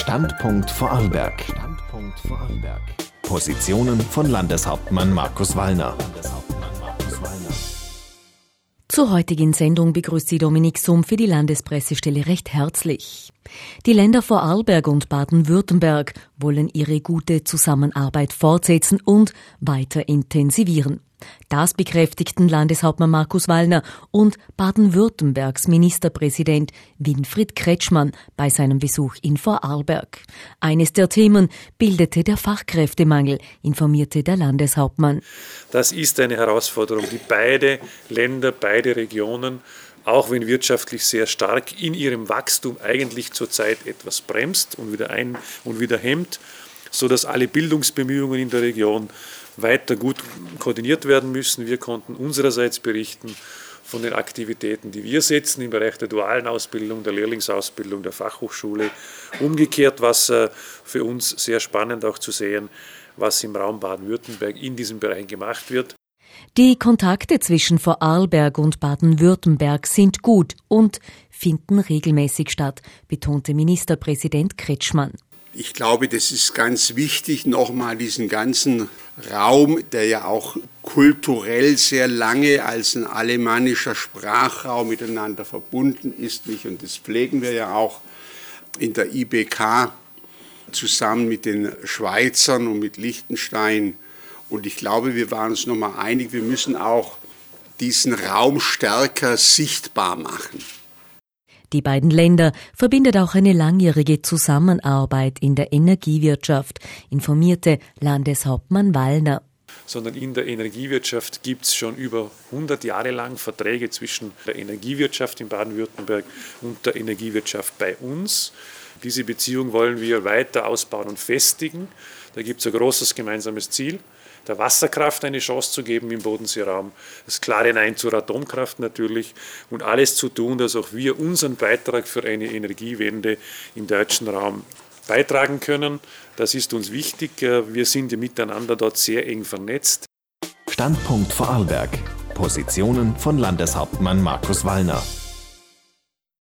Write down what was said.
Standpunkt Vorarlberg. Standpunkt Vorarlberg. Positionen von Landeshauptmann Markus Wallner. Zur heutigen Sendung begrüßt Sie Dominik Summ für die Landespressestelle recht herzlich. Die Länder Vorarlberg und Baden-Württemberg wollen ihre gute Zusammenarbeit fortsetzen und weiter intensivieren. Das bekräftigten Landeshauptmann Markus Wallner und Baden-Württembergs Ministerpräsident Winfried Kretschmann bei seinem Besuch in Vorarlberg. Eines der Themen bildete der Fachkräftemangel, informierte der Landeshauptmann. Das ist eine Herausforderung, die beide Länder, beide Regionen auch wenn wirtschaftlich sehr stark in ihrem Wachstum eigentlich zurzeit etwas bremst und wieder ein und wieder hemmt, sodass alle Bildungsbemühungen in der Region weiter gut koordiniert werden müssen. Wir konnten unsererseits berichten von den Aktivitäten, die wir setzen im Bereich der dualen Ausbildung, der Lehrlingsausbildung, der Fachhochschule. Umgekehrt, was äh, für uns sehr spannend auch zu sehen, was im Raum Baden-Württemberg in diesem Bereich gemacht wird. Die Kontakte zwischen Vorarlberg und Baden-Württemberg sind gut und finden regelmäßig statt, betonte Ministerpräsident Kretschmann. Ich glaube, das ist ganz wichtig, nochmal diesen ganzen Raum, der ja auch kulturell sehr lange als ein alemannischer Sprachraum miteinander verbunden ist, nicht? und das pflegen wir ja auch in der IBK zusammen mit den Schweizern und mit Liechtenstein und ich glaube, wir waren uns nochmal einig, wir müssen auch diesen Raum stärker sichtbar machen. Die beiden Länder verbindet auch eine langjährige Zusammenarbeit in der Energiewirtschaft, informierte Landeshauptmann Wallner. Sondern in der Energiewirtschaft gibt es schon über 100 Jahre lang Verträge zwischen der Energiewirtschaft in Baden-Württemberg und der Energiewirtschaft bei uns. Diese Beziehung wollen wir weiter ausbauen und festigen. Da gibt es ein großes gemeinsames Ziel der Wasserkraft eine Chance zu geben im Bodenseeraum, das klare Nein zur Atomkraft natürlich und alles zu tun, dass auch wir unseren Beitrag für eine Energiewende im deutschen Raum beitragen können. Das ist uns wichtig. Wir sind miteinander dort sehr eng vernetzt. Standpunkt Vorarlberg. Positionen von Landeshauptmann Markus Wallner.